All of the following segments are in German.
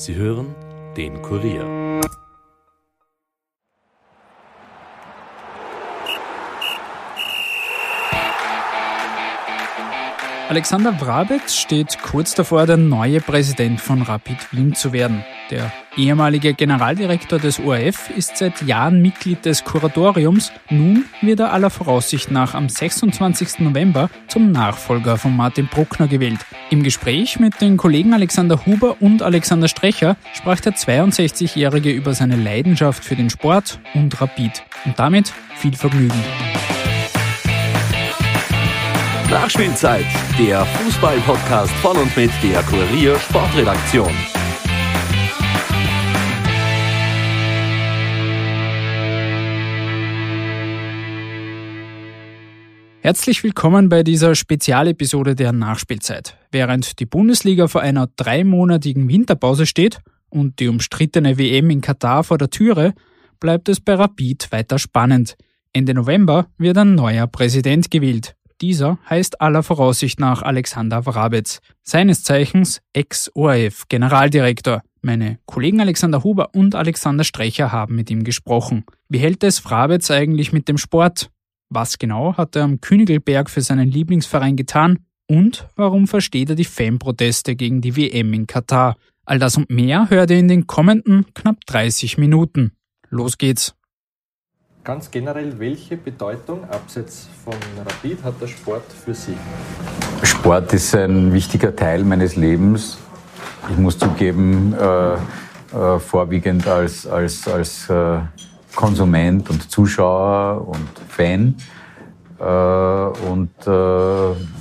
Sie hören den Kurier. Alexander Wrabetz steht kurz davor, der neue Präsident von Rapid Wien zu werden. Der ehemalige Generaldirektor des ORF ist seit Jahren Mitglied des Kuratoriums. Nun wird er aller Voraussicht nach am 26. November zum Nachfolger von Martin Bruckner gewählt. Im Gespräch mit den Kollegen Alexander Huber und Alexander Strecher sprach der 62-Jährige über seine Leidenschaft für den Sport und Rapid. Und damit viel Vergnügen. Nachspielzeit, der Fußball-Podcast von und mit der Kurier Sportredaktion. Herzlich willkommen bei dieser Spezialepisode der Nachspielzeit. Während die Bundesliga vor einer dreimonatigen Winterpause steht und die umstrittene WM in Katar vor der Türe, bleibt es bei Rapid weiter spannend. Ende November wird ein neuer Präsident gewählt. Dieser heißt aller Voraussicht nach Alexander Wrabetz, seines Zeichens Ex-ORF-Generaldirektor. Meine Kollegen Alexander Huber und Alexander Strecher haben mit ihm gesprochen. Wie hält es Wrabetz eigentlich mit dem Sport? Was genau hat er am Königelberg für seinen Lieblingsverein getan? Und warum versteht er die Fanproteste gegen die WM in Katar? All das und mehr hört ihr in den kommenden knapp 30 Minuten. Los geht's! Ganz generell, welche Bedeutung abseits von Rapid hat der Sport für Sie? Sport ist ein wichtiger Teil meines Lebens. Ich muss zugeben, äh, äh, vorwiegend als, als, als äh, Konsument und Zuschauer und Fan. Äh, und äh,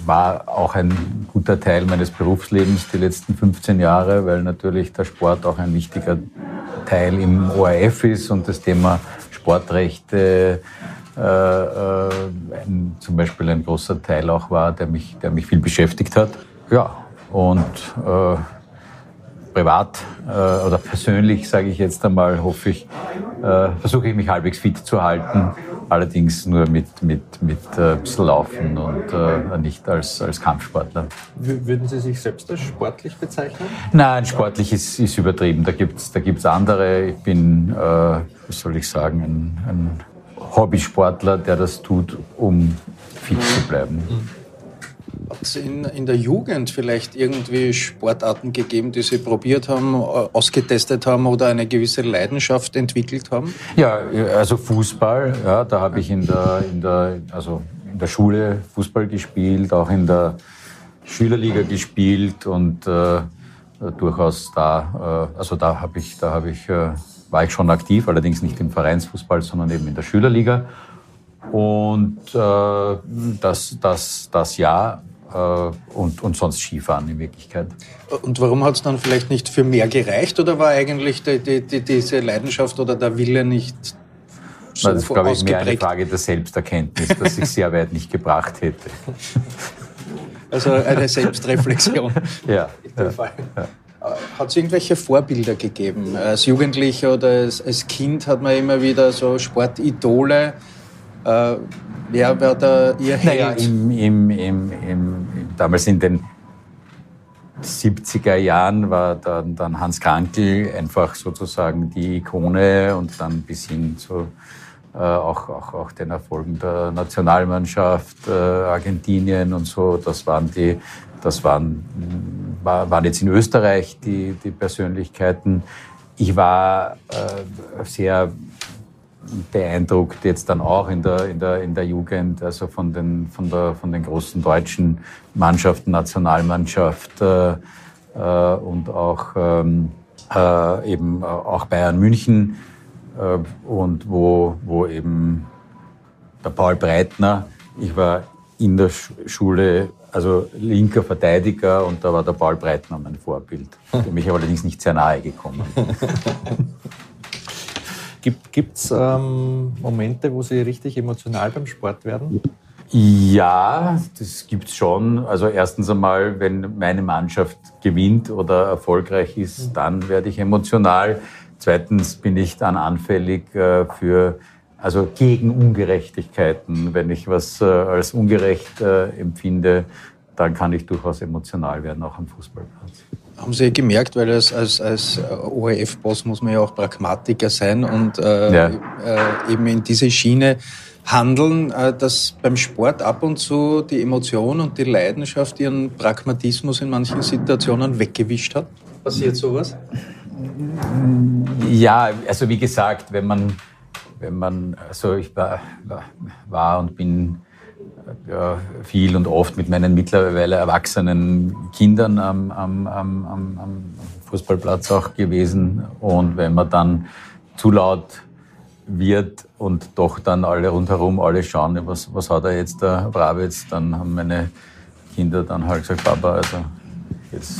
war auch ein guter Teil meines Berufslebens die letzten 15 Jahre, weil natürlich der Sport auch ein wichtiger Teil im ORF ist und das Thema Sportrechte äh, äh, ein, zum Beispiel ein großer Teil auch war, der mich, der mich viel beschäftigt hat. Ja, und äh, privat äh, oder persönlich, sage ich jetzt einmal, hoffe ich, äh, versuche ich mich halbwegs fit zu halten, allerdings nur mit, mit, mit äh, ein bisschen Laufen und äh, nicht als, als Kampfsportler. Würden Sie sich selbst als sportlich bezeichnen? Nein, sportlich ist, ist übertrieben. Da gibt es da gibt's andere. Ich bin, äh, wie soll ich sagen, ein, ein Hobbysportler, der das tut, um fit zu bleiben. Mhm. Hat es in, in der Jugend vielleicht irgendwie Sportarten gegeben, die Sie probiert haben, ausgetestet haben oder eine gewisse Leidenschaft entwickelt haben? Ja, also Fußball, ja, da habe ich in der, in, der, also in der Schule Fußball gespielt, auch in der Schülerliga gespielt und äh, durchaus da, äh, also da habe ich, da habe ich, äh, war ich schon aktiv, allerdings nicht im Vereinsfußball, sondern eben in der Schülerliga. Und äh, das, das, das Jahr äh, und, und sonst Skifahren in Wirklichkeit. Und warum hat es dann vielleicht nicht für mehr gereicht oder war eigentlich die, die, die, diese Leidenschaft oder der Wille nicht so Das ist, glaube ich, mehr eine Frage der Selbsterkenntnis, dass ich sehr weit nicht gebracht hätte. Also eine Selbstreflexion. ja. ja, ja. Hat es irgendwelche Vorbilder gegeben? Als Jugendlicher oder als, als Kind hat man immer wieder so Sportidole. Äh, Wer war da Ihr Held? Naja, im, im, im, damals in den 70er Jahren war dann, dann Hans Krankel einfach sozusagen die Ikone und dann bis hin zu äh, auch, auch, auch den Erfolgen der Nationalmannschaft, äh, Argentinien und so. Das waren die, das waren, war, waren jetzt in Österreich die, die Persönlichkeiten. Ich war äh, sehr beeindruckt jetzt dann auch in der, in der, in der Jugend, also von den, von, der, von den großen deutschen Mannschaften, Nationalmannschaft äh, äh, und auch ähm, äh, eben auch Bayern München äh, und wo, wo eben der Paul Breitner, ich war in der Schule also linker Verteidiger und da war der Paul Breitner mein Vorbild, dem ich allerdings nicht sehr nahe gekommen Gibt es ähm, Momente, wo Sie richtig emotional beim Sport werden? Ja, das gibt es schon. Also erstens einmal, wenn meine Mannschaft gewinnt oder erfolgreich ist, mhm. dann werde ich emotional. Zweitens bin ich dann anfällig äh, für also gegen Ungerechtigkeiten. Wenn ich was äh, als ungerecht äh, empfinde, dann kann ich durchaus emotional werden, auch am Fußballplatz. Haben Sie gemerkt, weil als, als, als ORF-Boss muss man ja auch Pragmatiker sein und äh, ja. äh, eben in diese Schiene handeln, äh, dass beim Sport ab und zu die Emotion und die Leidenschaft ihren Pragmatismus in manchen Situationen weggewischt hat? Passiert sowas? Ja, also wie gesagt, wenn man, wenn man, also ich war, war und bin viel und oft mit meinen mittlerweile erwachsenen Kindern am, am, am, am Fußballplatz auch gewesen. Und wenn man dann zu laut wird und doch dann alle rundherum alle schauen, was, was hat er jetzt, der Bravitz, dann haben meine Kinder dann halt gesagt, Papa, also jetzt.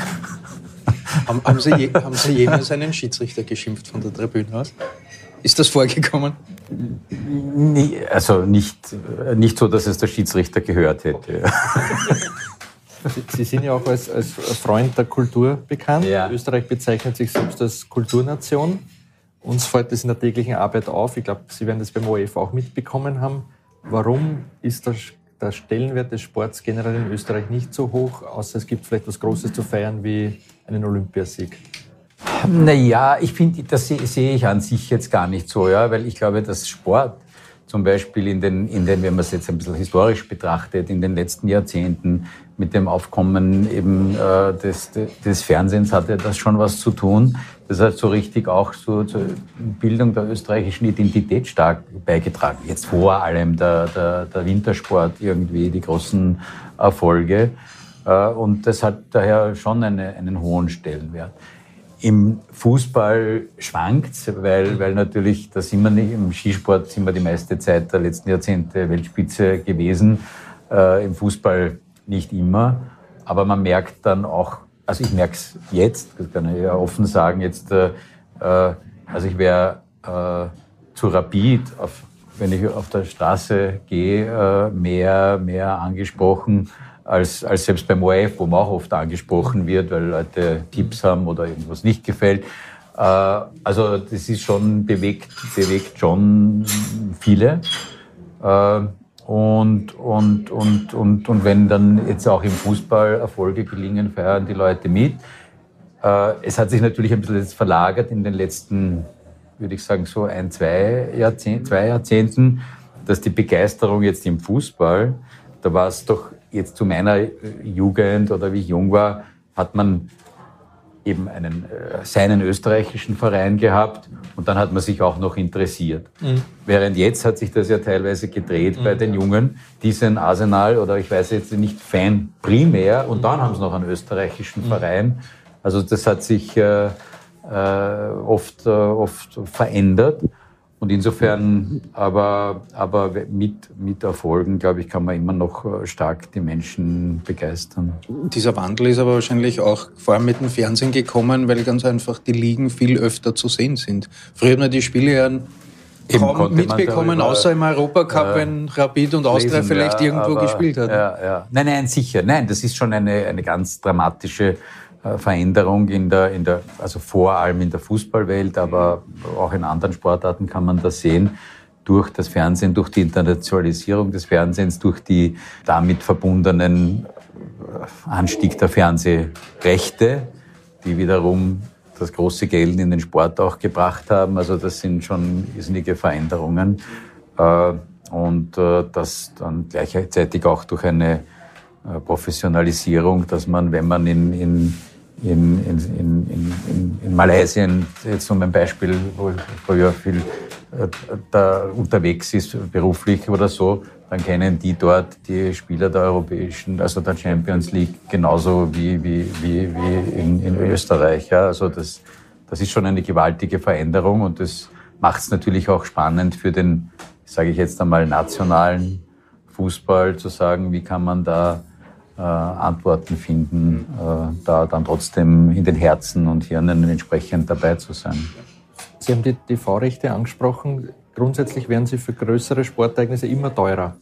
Haben, haben, Sie, je, haben Sie jemals einen Schiedsrichter geschimpft von der Tribüne aus? Ist das vorgekommen? Also nicht, nicht so, dass es der Schiedsrichter gehört hätte. Sie sind ja auch als, als Freund der Kultur bekannt. Ja. Österreich bezeichnet sich selbst als Kulturnation. Uns fällt das in der täglichen Arbeit auf. Ich glaube, Sie werden das beim ORF auch mitbekommen haben. Warum ist der, der Stellenwert des Sports generell in Österreich nicht so hoch, außer es gibt vielleicht was Großes zu feiern wie einen Olympiasieg? Naja, ich finde, das sehe ich an sich jetzt gar nicht so, ja, weil ich glaube, dass Sport zum Beispiel in den, in den, wenn man es jetzt ein bisschen historisch betrachtet, in den letzten Jahrzehnten mit dem Aufkommen eben äh, des, des Fernsehens hatte das schon was zu tun. Das hat so richtig auch so zur Bildung der österreichischen Identität stark beigetragen. Jetzt vor allem der, der, der Wintersport irgendwie, die großen Erfolge. Äh, und das hat daher schon eine, einen hohen Stellenwert. Im Fußball schwankt weil, weil natürlich, da sind wir nicht, im Skisport sind wir die meiste Zeit der letzten Jahrzehnte Weltspitze gewesen, äh, im Fußball nicht immer. Aber man merkt dann auch, also ich merke es jetzt, das kann ich ja offen sagen, jetzt, äh, äh, also ich wäre äh, zu rapid, auf, wenn ich auf der Straße gehe, äh, mehr, mehr angesprochen als, als selbst beim ORF, wo man auch oft angesprochen wird, weil Leute Tipps haben oder irgendwas nicht gefällt. Äh, also das ist schon bewegt, bewegt schon viele. Äh, und, und, und, und, und wenn dann jetzt auch im Fußball Erfolge gelingen, feiern die Leute mit. Äh, es hat sich natürlich ein bisschen jetzt verlagert in den letzten, würde ich sagen, so ein, zwei, Jahrzehnt, zwei Jahrzehnten, dass die Begeisterung jetzt im Fußball, da war es doch jetzt zu meiner Jugend oder wie ich jung war, hat man eben einen, äh, seinen österreichischen Verein gehabt und dann hat man sich auch noch interessiert. Mhm. Während jetzt hat sich das ja teilweise gedreht mhm. bei den Jungen, die sind Arsenal oder ich weiß jetzt nicht Fan primär und dann haben sie noch einen österreichischen mhm. Verein. Also das hat sich äh, äh oft, äh, oft verändert. Und insofern, aber, aber mit, mit Erfolgen, glaube ich, kann man immer noch äh, stark die Menschen begeistern. Dieser Wandel ist aber wahrscheinlich auch vor allem mit dem Fernsehen gekommen, weil ganz einfach die Ligen viel öfter zu sehen sind. Früher hat man die Spiele ja kaum mitbekommen, außer im Europacup, äh, wenn Rapid und Austria vielleicht ja, irgendwo aber, gespielt hat. Ja, ja. Nein, nein, sicher. Nein, das ist schon eine, eine ganz dramatische Veränderung in der, in der, also vor allem in der Fußballwelt, aber auch in anderen Sportarten kann man das sehen. Durch das Fernsehen, durch die Internationalisierung des Fernsehens, durch die damit verbundenen äh, Anstieg der Fernsehrechte, die wiederum das große Geld in den Sport auch gebracht haben. Also das sind schon irrsinnige Veränderungen. Äh, und das dann gleichzeitig auch durch eine Professionalisierung, dass man, wenn man in, in in, in, in, in, in Malaysia, jetzt um ein Beispiel, wo ich früher viel äh, da unterwegs ist, beruflich oder so, dann kennen die dort die Spieler der europäischen, also der Champions League genauso wie, wie, wie, wie in, in Österreich. Ja. Also das, das ist schon eine gewaltige Veränderung und das macht es natürlich auch spannend für den, sage ich jetzt einmal, nationalen Fußball zu sagen, wie kann man da äh, Antworten finden, äh, da dann trotzdem in den Herzen und Hirnen entsprechend dabei zu sein. Sie haben die TV-Rechte angesprochen. Grundsätzlich werden sie für größere Sportereignisse immer teurer.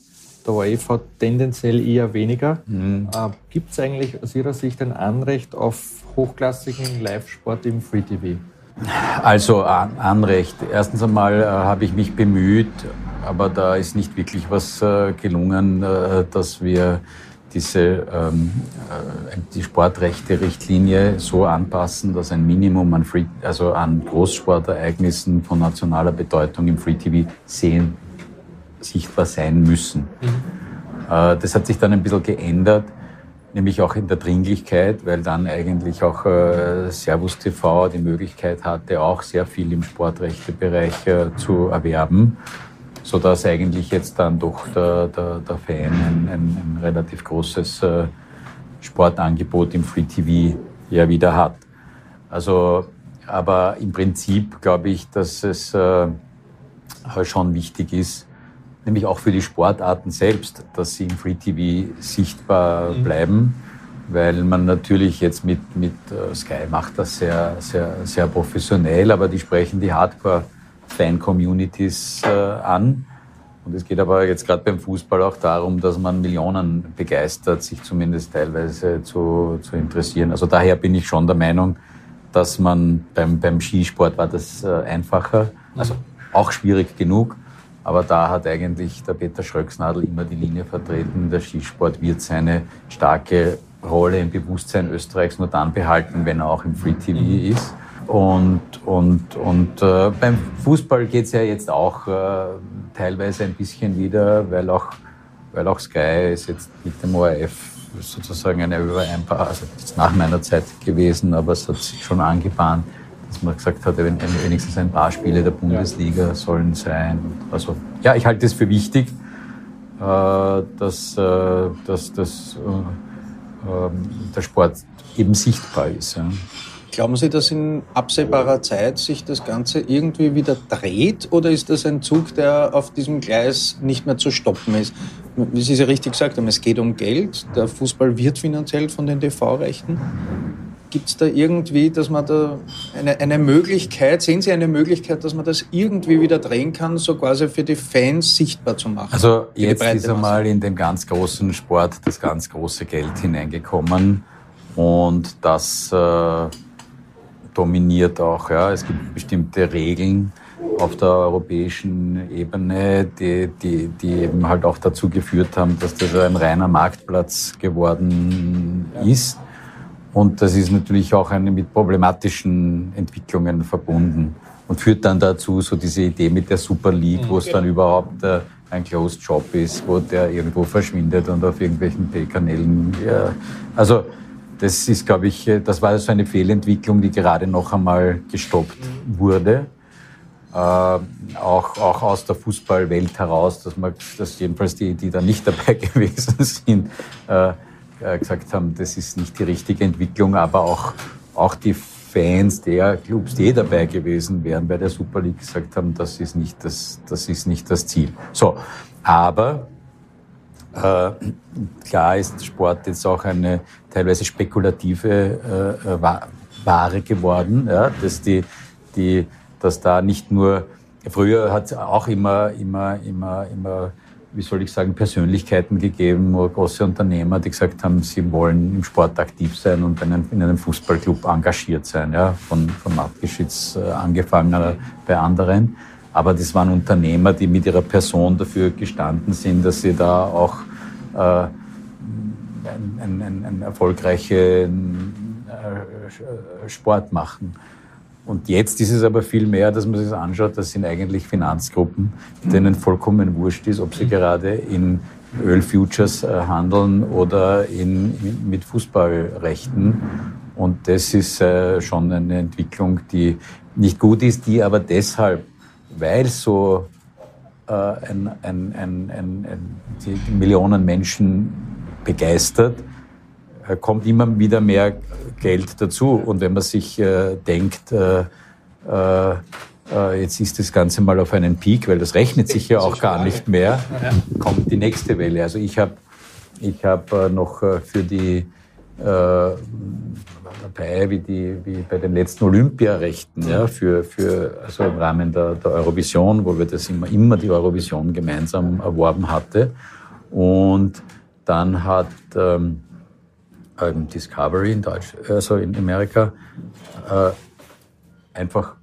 Der ORF hat tendenziell eher weniger. Mhm. Äh, Gibt es eigentlich aus Ihrer Sicht ein Anrecht auf hochklassigen Live-Sport im Free TV? Also Anrecht. Erstens einmal äh, habe ich mich bemüht, aber da ist nicht wirklich was äh, gelungen, äh, dass wir diese ähm, äh, die Sportrechte-Richtlinie so anpassen, dass ein Minimum an, Free, also an Großsportereignissen von nationaler Bedeutung im Free TV sehen, sichtbar sein müssen. Mhm. Äh, das hat sich dann ein bisschen geändert, nämlich auch in der Dringlichkeit, weil dann eigentlich auch äh, Servus TV die Möglichkeit hatte, auch sehr viel im Sportrechtebereich äh, zu erwerben so dass eigentlich jetzt dann doch der, der, der Fan ein, ein, ein relativ großes äh, Sportangebot im Free TV ja wieder hat. Also, aber im Prinzip glaube ich, dass es äh, schon wichtig ist, nämlich auch für die Sportarten selbst, dass sie im Free TV sichtbar mhm. bleiben, weil man natürlich jetzt mit, mit uh, Sky macht das sehr, sehr, sehr professionell, aber die sprechen die Hardcore- Fan-Communities äh, an. Und es geht aber jetzt gerade beim Fußball auch darum, dass man Millionen begeistert, sich zumindest teilweise zu, zu interessieren. Also daher bin ich schon der Meinung, dass man beim, beim Skisport war das äh, einfacher. Also auch schwierig genug. Aber da hat eigentlich der Peter Schröcksnadel immer die Linie vertreten. Der Skisport wird seine starke Rolle im Bewusstsein Österreichs nur dann behalten, wenn er auch im Free TV ist. Und, und, und äh, beim Fußball geht es ja jetzt auch äh, teilweise ein bisschen wieder, weil auch, weil auch Sky ist jetzt mit dem ORF sozusagen eine über ein paar, also ist nach meiner Zeit gewesen, aber es hat sich schon angebahnt, dass man gesagt hat, wenigstens ein paar Spiele der Bundesliga sollen sein. Also ja, ich halte es für wichtig, äh, dass, äh, dass, dass äh, ähm, der Sport eben sichtbar ist. Ja. Glauben Sie, dass in absehbarer Zeit sich das Ganze irgendwie wieder dreht oder ist das ein Zug, der auf diesem Gleis nicht mehr zu stoppen ist? Wie Sie es ja richtig gesagt haben, es geht um Geld. Der Fußball wird finanziell von den TV-Rechten. Gibt es da irgendwie, dass man da eine, eine Möglichkeit, sehen Sie eine Möglichkeit, dass man das irgendwie wieder drehen kann, so quasi für die Fans sichtbar zu machen? Also jetzt ist einmal in den ganz großen Sport das ganz große Geld hineingekommen und das äh, dominiert auch. Ja. Es gibt bestimmte Regeln auf der europäischen Ebene, die, die, die eben halt auch dazu geführt haben, dass das ein reiner Marktplatz geworden ist. Und das ist natürlich auch eine mit problematischen Entwicklungen verbunden und führt dann dazu, so diese Idee mit der Super League, wo es dann genau. überhaupt äh, ein Closed Job ist, wo der irgendwo verschwindet und auf irgendwelchen Pay-Kanälen. Ja. Also das ist, glaube ich, äh, das war so eine Fehlentwicklung, die gerade noch einmal gestoppt wurde. Äh, auch, auch aus der Fußballwelt heraus, dass man, dass jedenfalls die, die da nicht dabei gewesen sind, äh, äh, gesagt haben, das ist nicht die richtige Entwicklung, aber auch, auch die Fans der Clubs, die dabei gewesen wären bei der Super League, gesagt haben, das ist nicht das, das ist nicht das Ziel. So, aber klar ist Sport jetzt auch eine teilweise spekulative äh, äh Ware geworden, ja, dass die, die, dass da nicht nur früher hat es auch immer, immer, immer, immer, wie soll ich sagen, Persönlichkeiten gegeben große Unternehmer, die gesagt haben, sie wollen im Sport aktiv sein und in einem, in einem Fußballclub engagiert sein, ja, von, von Matgeschitz äh, angefangen bei anderen. Aber das waren Unternehmer, die mit ihrer Person dafür gestanden sind, dass sie da auch äh, einen, einen, einen erfolgreichen äh, Sport machen. Und jetzt ist es aber viel mehr, dass man sich das anschaut, das sind eigentlich Finanzgruppen, denen vollkommen wurscht ist, ob sie gerade in Ölfutures äh, handeln oder in, mit Fußballrechten. Und das ist äh, schon eine Entwicklung, die nicht gut ist, die aber deshalb weil so äh, ein, ein, ein, die Millionen Menschen begeistert, äh, kommt immer wieder mehr Geld dazu. Und wenn man sich äh, denkt, äh, äh, äh, jetzt ist das Ganze mal auf einen Peak, weil das rechnet sich ja auch gar nicht mehr, kommt die nächste Welle. Also ich habe ich hab noch für die dabei wie, die, wie bei den letzten Olympiarechten, ja, für, für, also im Rahmen der, der Eurovision, wo wir das immer, immer die Eurovision gemeinsam erworben hatte. Und dann hat ähm, Discovery in Deutsch, also in Amerika, äh, einfach,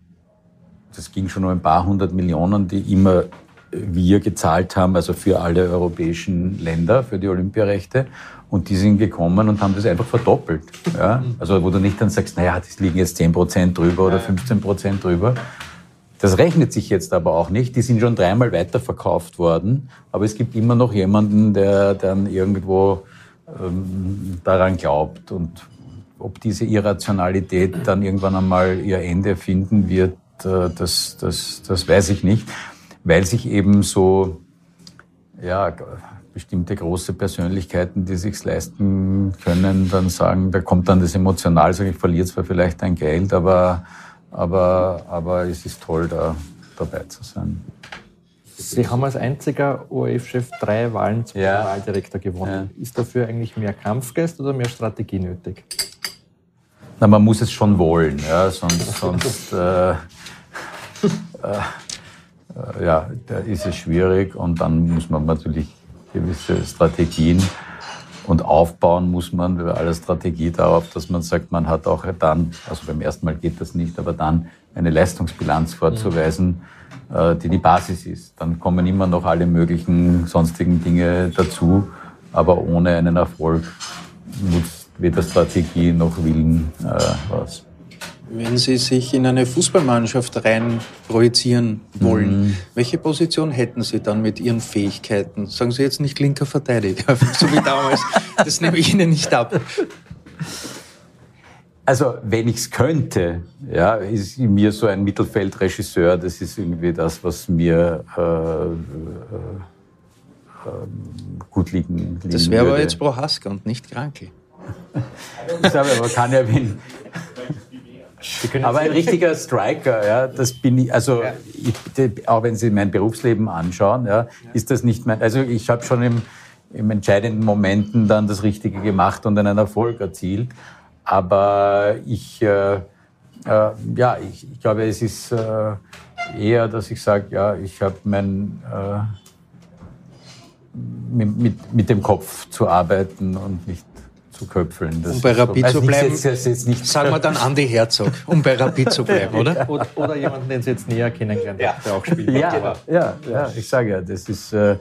das ging schon um ein paar hundert Millionen, die immer wir gezahlt haben, also für alle europäischen Länder, für die Olympiarechte. Und die sind gekommen und haben das einfach verdoppelt. Ja? Also wo du nicht dann sagst, naja, das liegen jetzt 10 Prozent drüber oder 15 Prozent drüber. Das rechnet sich jetzt aber auch nicht. Die sind schon dreimal weiterverkauft worden. Aber es gibt immer noch jemanden, der dann irgendwo ähm, daran glaubt. Und ob diese Irrationalität dann irgendwann einmal ihr Ende finden wird, äh, das, das, das weiß ich nicht. Weil sich eben so, ja, bestimmte große Persönlichkeiten, die sich's leisten können, dann sagen, da kommt dann das emotional, sagen, ich verliere zwar vielleicht ein Geld, aber, aber, aber es ist toll, da dabei zu sein. Sie haben als einziger ORF-Chef drei Wahlen zum ja. Generaldirektor gewonnen. Ja. Ist dafür eigentlich mehr Kampfgeist oder mehr Strategie nötig? Na, man muss es schon wollen, ja, sonst, sonst äh, äh, äh, ja, da ist es schwierig und dann muss man natürlich gewisse Strategien und aufbauen muss man bei aller Strategie darauf, dass man sagt, man hat auch dann, also beim ersten Mal geht das nicht, aber dann eine Leistungsbilanz vorzuweisen, mhm. die die Basis ist. Dann kommen immer noch alle möglichen sonstigen Dinge dazu, aber ohne einen Erfolg nutzt weder Strategie noch Willen äh, was. Wenn Sie sich in eine Fußballmannschaft rein projizieren wollen, mhm. welche Position hätten Sie dann mit Ihren Fähigkeiten? Sagen Sie jetzt nicht linker Verteidiger, so wie damals. Das nehme ich Ihnen nicht ab. Also, wenn ich es könnte, ja, ist mir so ein Mittelfeldregisseur, das ist irgendwie das, was mir äh, äh, äh, gut liegen, liegen Das wäre aber jetzt Prohaska und nicht Krankel. ich sage, aber kann ja wen. Aber ein richtiger Striker, ja, das bin ich, also ich, auch wenn Sie mein Berufsleben anschauen, ja, ist das nicht mein, also ich habe schon im, im entscheidenden Momenten dann das Richtige gemacht und einen Erfolg erzielt. Aber ich, äh, äh, ja, ich, ich, glaube, es ist äh, eher, dass ich sage, ja, ich habe mein, äh, mit, mit, mit dem Kopf zu arbeiten und nicht zu köpfeln. Das um bei Rapid zu bleiben, jetzt, jetzt, jetzt nicht sagen wir dann Andy Herzog, um bei Rapid zu bleiben, oder? oder? Oder jemanden, den Sie jetzt näher kennengelernt ja. der auch spielt. Ja, ja, ja, ich sage ja, das ist, äh,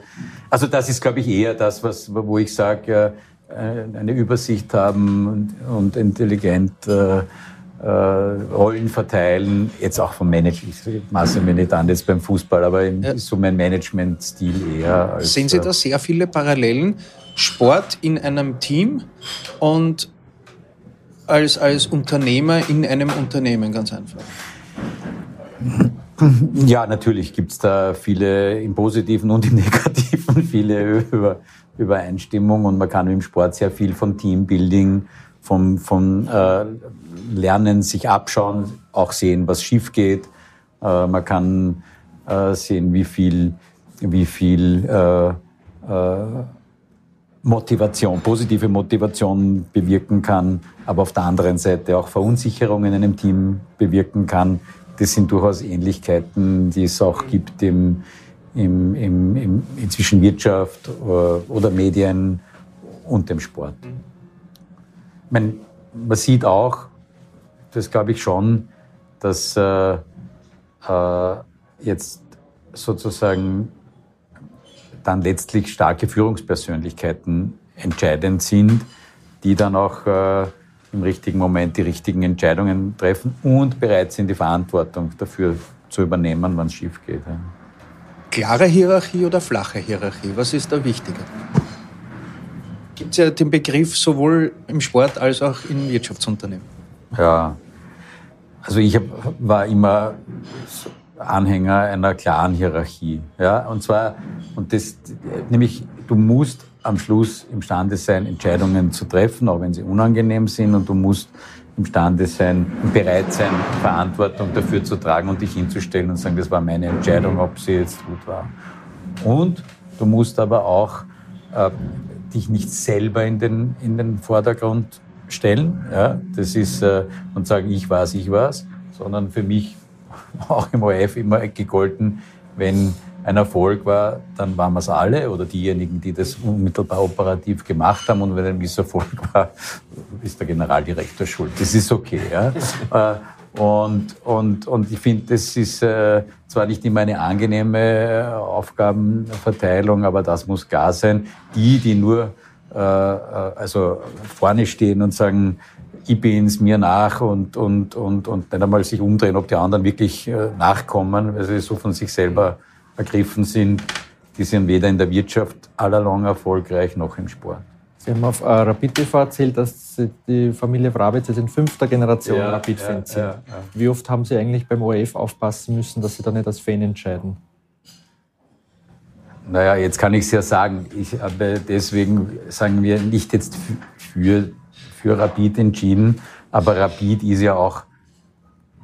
also das ist, glaube ich, eher das, was, wo ich sage, äh, eine Übersicht haben und, und intelligent äh, äh, Rollen verteilen, jetzt auch vom Management, ich maße mir nicht an jetzt beim Fußball, aber ja. so mein Managementstil eher. Als, Sehen Sie da sehr viele Parallelen Sport in einem Team und als, als Unternehmer in einem Unternehmen, ganz einfach. Ja, natürlich gibt es da viele im Positiven und im Negativen, viele Über, Übereinstimmung und man kann im Sport sehr viel von Teambuilding, vom, vom äh, Lernen, sich abschauen, auch sehen, was schief geht. Äh, man kann äh, sehen, wie viel, wie viel äh, äh, Motivation, positive Motivation bewirken kann, aber auf der anderen Seite auch Verunsicherung in einem Team bewirken kann. Das sind durchaus Ähnlichkeiten, die es auch gibt im, im, im, im, inzwischen Wirtschaft oder, äh, oder Medien und dem Sport. Man, man sieht auch, das glaube ich schon, dass äh, äh, jetzt sozusagen dann letztlich starke Führungspersönlichkeiten entscheidend sind, die dann auch äh, im richtigen Moment die richtigen Entscheidungen treffen und bereit sind, die Verantwortung dafür zu übernehmen, wenn es schief geht. Ja. Klare Hierarchie oder flache Hierarchie? Was ist da wichtiger? Gibt es ja den Begriff sowohl im Sport als auch in Wirtschaftsunternehmen. Ja, also ich hab, war immer Anhänger einer klaren Hierarchie. Ja? Und zwar, und das, nämlich, du musst am Schluss imstande sein, Entscheidungen zu treffen, auch wenn sie unangenehm sind, und du musst imstande sein bereit sein, Verantwortung dafür zu tragen und dich hinzustellen und sagen, das war meine Entscheidung, ob sie jetzt gut war. Und du musst aber auch äh, dich nicht selber in den, in den Vordergrund stellen, ja? das ist, äh, und sagen, ich weiß, ich weiß, sondern für mich auch im ORF immer gegolten, wenn ein Erfolg war, dann waren wir es alle oder diejenigen, die das unmittelbar operativ gemacht haben. Und wenn ein Misserfolg war, ist der Generaldirektor schuld. Das ist okay. Ja? Äh, Und, und, und ich finde, das ist äh, zwar nicht immer eine angenehme äh, Aufgabenverteilung, aber das muss klar sein. Die, die nur äh, also vorne stehen und sagen, ich bin's, mir nach und, und, und, und nicht einmal sich umdrehen, ob die anderen wirklich äh, nachkommen, weil sie so von sich selber ergriffen sind, die sind weder in der Wirtschaft allerlang erfolgreich noch im Sport. Sie haben auf äh, Rapid TV erzählt, dass Sie, die Familie Wrabitz jetzt in fünfter Generation ja, Rapid-Fans ja, sind. Ja, Wie oft haben Sie eigentlich beim ORF aufpassen müssen, dass Sie da nicht als Fan entscheiden? Naja, jetzt kann ich es ja sagen. Ich habe deswegen, sagen wir, nicht jetzt für, für Rapid entschieden, aber Rapid ist ja auch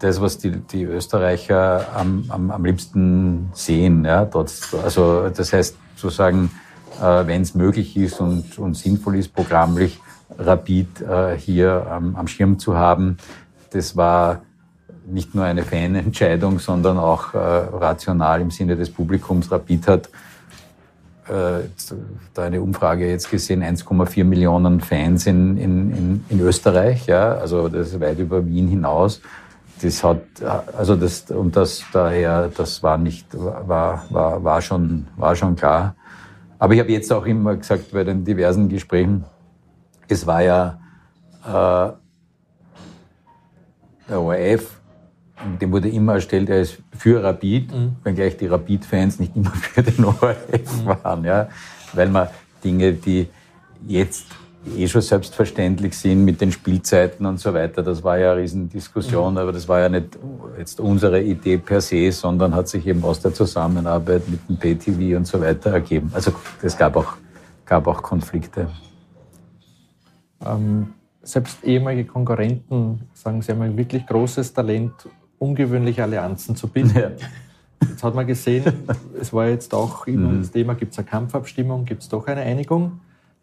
das, was die, die Österreicher am, am, am liebsten sehen. Ja, trotz, also das heißt zu sagen, äh, wenn es möglich ist und, und sinnvoll ist, programmlich Rapid äh, hier ähm, am Schirm zu haben. Das war nicht nur eine Fanentscheidung, sondern auch äh, rational im Sinne des Publikums. Rapid hat da eine Umfrage jetzt gesehen, 1,4 Millionen Fans in, in, in, in Österreich, ja, also das ist weit über Wien hinaus. Das hat, also das, und das daher, das war nicht, war, war, war schon, war schon klar. Aber ich habe jetzt auch immer gesagt bei den diversen Gesprächen, es war ja äh, der ORF, dem wurde immer erstellt, er ist für Rapid, mhm. wenngleich die Rapid-Fans nicht immer für den ORF mhm. waren, ja, weil man Dinge, die jetzt eh schon selbstverständlich sind mit den Spielzeiten und so weiter. Das war ja eine Riesendiskussion, mhm. aber das war ja nicht jetzt unsere Idee per se, sondern hat sich eben aus der Zusammenarbeit mit dem PTV und so weiter ergeben. Also es gab auch, gab auch Konflikte. Ähm, selbst ehemalige Konkurrenten sagen, sie haben ein wirklich großes Talent, ungewöhnliche Allianzen zu bilden. Ja. Jetzt hat man gesehen, es war jetzt auch immer mhm. das Thema, gibt es eine Kampfabstimmung, gibt es doch eine Einigung?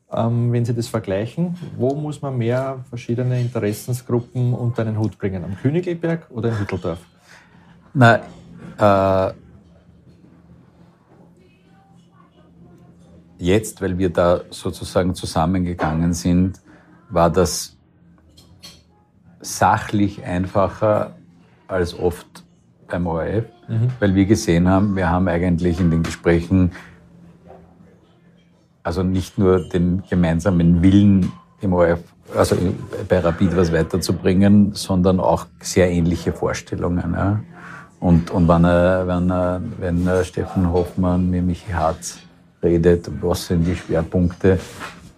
Ähm, wenn Sie das vergleichen, wo muss man mehr verschiedene Interessensgruppen unter einen Hut bringen? Am Königelberg oder in Hütteldorf? Na, äh, jetzt, weil wir da sozusagen zusammengegangen sind, war das sachlich einfacher als oft beim ORF, mhm. weil wir gesehen haben, wir haben eigentlich in den Gesprächen also nicht nur den gemeinsamen Willen im ORF, also bei Rapid was weiterzubringen, sondern auch sehr ähnliche Vorstellungen. Ja. Und, und wenn, wenn, wenn Steffen Hoffmann mit Michi Harz redet, was sind die Schwerpunkte,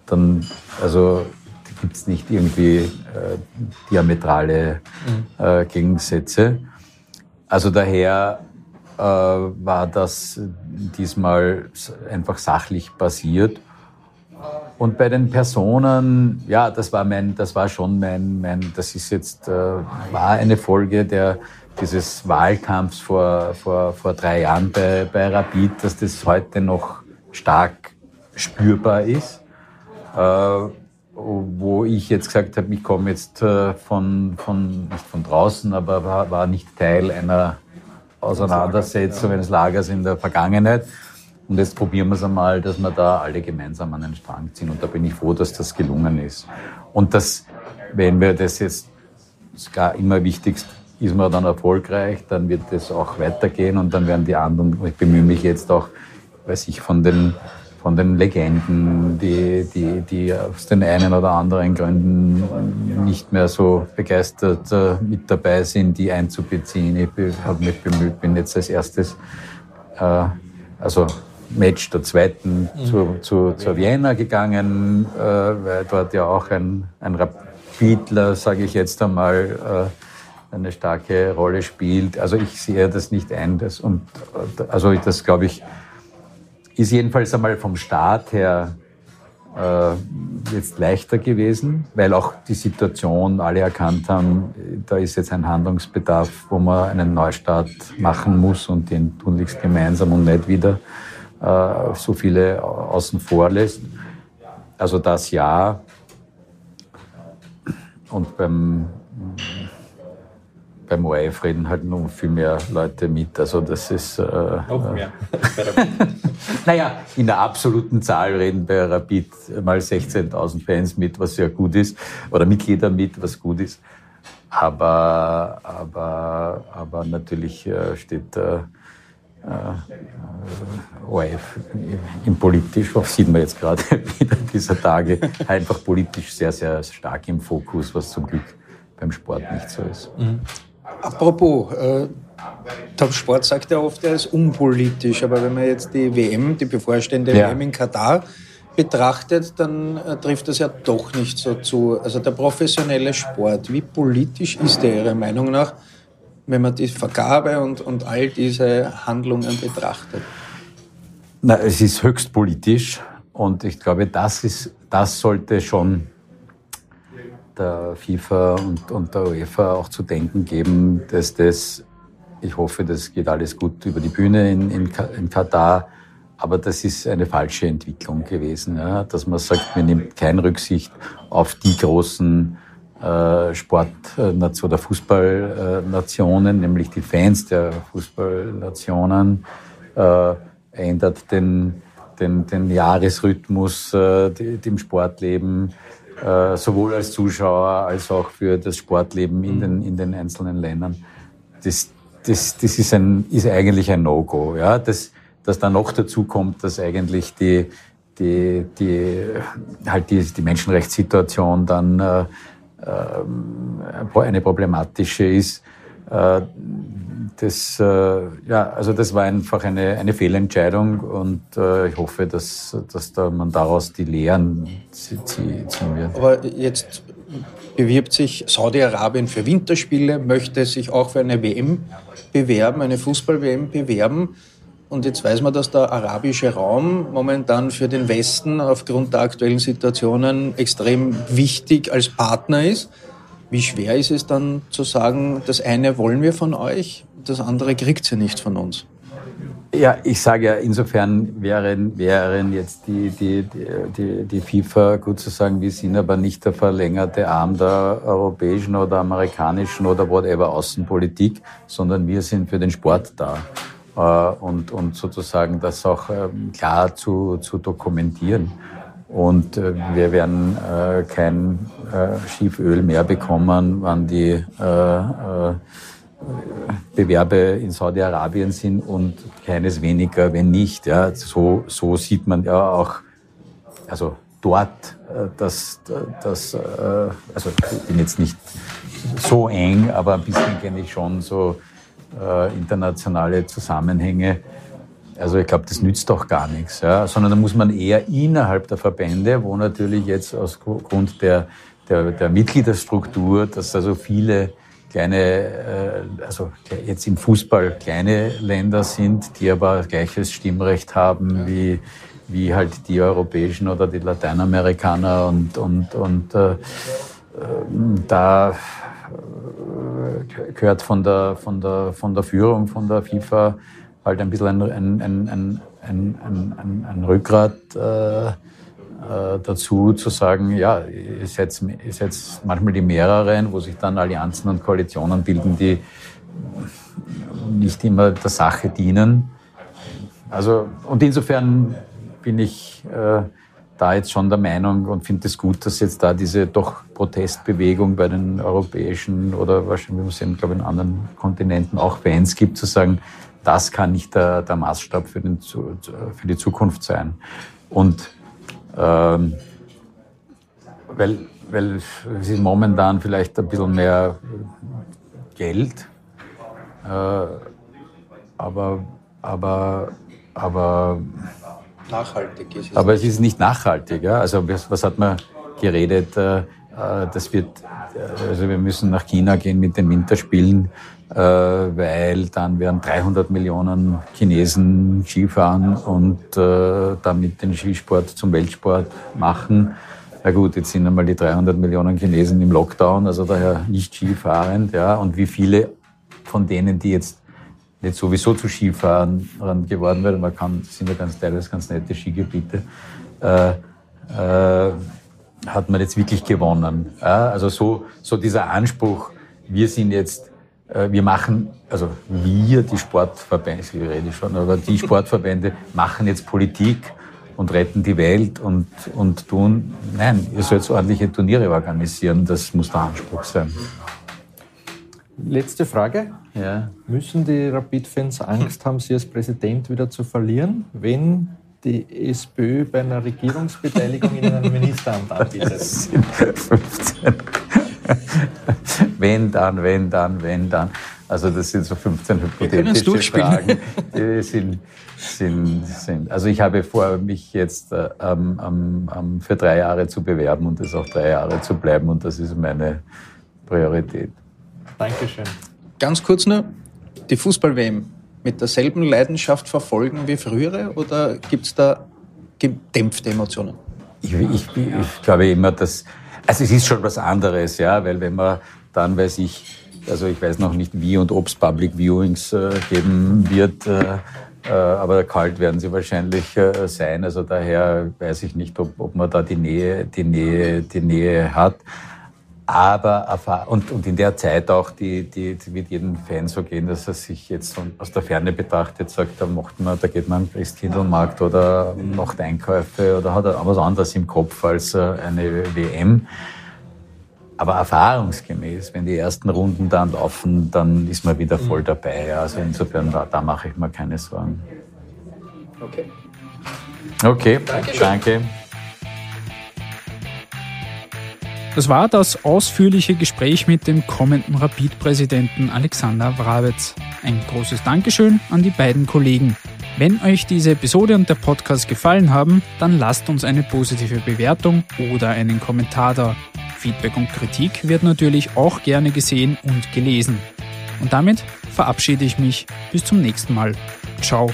dann also gibt es nicht irgendwie äh, diametrale äh, Gegensätze. Also daher äh, war das diesmal einfach sachlich basiert. Und bei den Personen, ja, das war mein, das war schon mein, mein, das ist jetzt, äh, war eine Folge der, dieses Wahlkampfs vor, vor, vor drei Jahren bei, bei Rapid, dass das heute noch stark spürbar ist. Äh, wo ich jetzt gesagt habe, ich komme jetzt äh, von, von, nicht von draußen, aber war, war nicht Teil einer Auseinandersetzung eines Lagers in der Vergangenheit. Und jetzt probieren wir es einmal, dass wir da alle gemeinsam an den Strang ziehen. Und da bin ich froh, dass das gelungen ist. Und das, wenn wir das jetzt, ist immer wichtigst, ist man dann erfolgreich, dann wird das auch weitergehen und dann werden die anderen, ich bemühe mich jetzt auch, weiß ich, von den, von den Legenden, die, die, die aus den einen oder anderen Gründen nicht mehr so begeistert äh, mit dabei sind, die einzubeziehen. Ich habe mich bemüht, bin jetzt als erstes, äh, also Match der zweiten mhm. zu, zu, zur Vienna gegangen, äh, weil dort ja auch ein, ein Rapidler, sage ich jetzt einmal, äh, eine starke Rolle spielt. Also ich sehe das nicht ein. Das, und, also das, glaube ich, ist jedenfalls einmal vom Start her äh, jetzt leichter gewesen, weil auch die Situation alle erkannt haben, da ist jetzt ein Handlungsbedarf, wo man einen Neustart machen muss und den tunlichst gemeinsam und nicht wieder äh, so viele außen vor lässt. Also das ja. Und beim beim ORF reden halt noch viel mehr Leute mit. Also das ist. Äh, noch mehr. naja, in der absoluten Zahl reden bei Rapid mal 16.000 Fans mit, was sehr gut ist, oder Mitglieder mit, was gut ist. Aber, aber, aber natürlich äh, steht äh, ORF im politisch, was sieht man jetzt gerade wieder dieser Tage, einfach politisch sehr, sehr stark im Fokus, was zum Glück beim Sport nicht so ist. Mhm. Apropos, äh, der Sport sagt ja oft, er ist unpolitisch, aber wenn man jetzt die WM, die bevorstehende ja. WM in Katar betrachtet, dann äh, trifft das ja doch nicht so zu. Also der professionelle Sport, wie politisch ist der Ihrer Meinung nach, wenn man die Vergabe und, und all diese Handlungen betrachtet? Na, es ist höchst politisch und ich glaube, das, ist, das sollte schon der FIFA und, und der UEFA auch zu denken geben, dass das, ich hoffe, das geht alles gut über die Bühne in, in, in Katar, aber das ist eine falsche Entwicklung gewesen, ja, dass man sagt, man nimmt keine Rücksicht auf die großen äh, Sportnationen oder Fußballnationen, nämlich die Fans der Fußballnationen, äh, ändert den, den, den Jahresrhythmus äh, im Sportleben äh, sowohl als Zuschauer als auch für das Sportleben in den, in den einzelnen Ländern. Das, das, das ist, ein, ist eigentlich ein No-Go. Ja? Das, dass dann noch dazu kommt, dass eigentlich die, die, die, halt die, die Menschenrechtssituation dann äh, äh, eine problematische ist. Äh, das, äh, ja, also das war einfach eine, eine Fehlentscheidung und äh, ich hoffe, dass, dass da man daraus die Lehren ziehen wird. Aber jetzt bewirbt sich Saudi-Arabien für Winterspiele, möchte sich auch für eine WM bewerben, eine Fußball-WM bewerben. Und jetzt weiß man, dass der arabische Raum momentan für den Westen aufgrund der aktuellen Situationen extrem wichtig als Partner ist. Wie schwer ist es dann zu sagen, das eine wollen wir von euch, das andere kriegt sie nicht von uns? Ja, ich sage ja, insofern wären, wären jetzt die, die, die, die FIFA, gut zu sagen, wir sind aber nicht der verlängerte Arm der europäischen oder amerikanischen oder whatever Außenpolitik, sondern wir sind für den Sport da. Äh, und, und sozusagen das auch ähm, klar zu, zu dokumentieren. Und äh, wir werden äh, kein Schieföl mehr bekommen, wann die Bewerbe in Saudi-Arabien sind und keines weniger, wenn nicht. Ja, so, so sieht man ja auch, also dort, äh, dass, dass, äh, also ich bin jetzt nicht so eng, aber ein bisschen kenne ich schon so äh, internationale Zusammenhänge. Also ich glaube, das nützt doch gar nichts, ja, sondern da muss man eher innerhalb der Verbände, wo natürlich jetzt aus Grund der, der, der Mitgliederstruktur, dass also viele kleine, äh, also jetzt im Fußball kleine Länder sind, die aber gleiches Stimmrecht haben wie, wie halt die europäischen oder die Lateinamerikaner und, und, und äh, da gehört von der, von, der, von der Führung von der FIFA halt ein bisschen ein, ein, ein, ein, ein, Rückgrat äh, äh, dazu zu sagen, ja, ihr seid, ihr seid manchmal die mehreren, wo sich dann Allianzen und Koalitionen bilden, die nicht immer der Sache dienen. Also, und insofern bin ich äh, da jetzt schon der Meinung und finde es gut, dass jetzt da diese doch Protestbewegung bei den europäischen oder wahrscheinlich, wir glaube ich, in anderen Kontinenten auch Fans gibt, zu sagen, das kann nicht der, der Maßstab für, den, für die Zukunft sein. Und ähm, weil, weil es ist momentan vielleicht ein bisschen mehr Geld, äh, aber, aber, aber nachhaltig ist es. Aber es ist nicht nachhaltig. Ja? Also was, was hat man geredet? Äh das wird, äh, also wir müssen nach China gehen mit den Winterspielen, äh, weil dann werden 300 Millionen Chinesen Skifahren und äh, damit den Skisport zum Weltsport machen. Na gut, jetzt sind einmal die 300 Millionen Chinesen im Lockdown, also daher nicht Skifahrend, ja. Und wie viele von denen, die jetzt nicht sowieso zu Skifahren geworden wäre, man kann, sind ja ganz teilweise ganz nette Skigebiete, äh, äh, hat man jetzt wirklich gewonnen. Ja? Also so, so dieser Anspruch, wir sind jetzt äh, wir machen, also wir, die Sportverbände, ich rede schon, aber die Sportverbände machen jetzt Politik und retten die Welt und, und tun, nein, ihr sollt ordentliche Turniere organisieren, das muss der Anspruch sein. Letzte Frage. Ja. Müssen die Rapid-Fans Angst haben, sie als Präsident wieder zu verlieren, wenn die SPÖ bei einer Regierungsbeteiligung in einem Ministeramt anbietet? Das sind 15. wenn dann, wenn dann, wenn dann. Also das sind so 15 hypothetische Fragen. Die sind, sind, sind. Also ich habe vor, mich jetzt äh, ähm, für drei Jahre zu bewerben und es auch drei Jahre zu bleiben und das ist meine Priorität. Dankeschön. Ganz kurz nur, die Fußball-WM mit derselben Leidenschaft verfolgen wie frühere oder gibt es da gedämpfte Emotionen? Ich, ich, ich, glaube immer, dass, also es ist schon was anderes, ja, weil wenn man dann, weiß ich, also ich weiß noch nicht, wie und ob es Public Viewings äh, geben wird, äh, äh, aber kalt werden sie wahrscheinlich äh, sein. Also daher weiß ich nicht, ob, ob man da die Nähe, die Nähe, die Nähe hat. Aber und, und in der Zeit auch, die, die, die wird jedem Fan so gehen, dass er sich jetzt aus der Ferne betrachtet sagt, da macht man, da geht man am Christkindlmarkt oder macht Einkäufe oder hat was anderes im Kopf als äh, eine WM. Aber erfahrungsgemäß, wenn die ersten Runden dann laufen, dann ist man wieder voll dabei. Also insofern, da, da mache ich mir keine Sorgen. Okay. Okay, Dankeschön. danke. Das war das ausführliche Gespräch mit dem kommenden Rapid-Präsidenten Alexander Wrabetz. Ein großes Dankeschön an die beiden Kollegen. Wenn euch diese Episode und der Podcast gefallen haben, dann lasst uns eine positive Bewertung oder einen Kommentar da. Feedback und Kritik wird natürlich auch gerne gesehen und gelesen. Und damit verabschiede ich mich. Bis zum nächsten Mal. Ciao.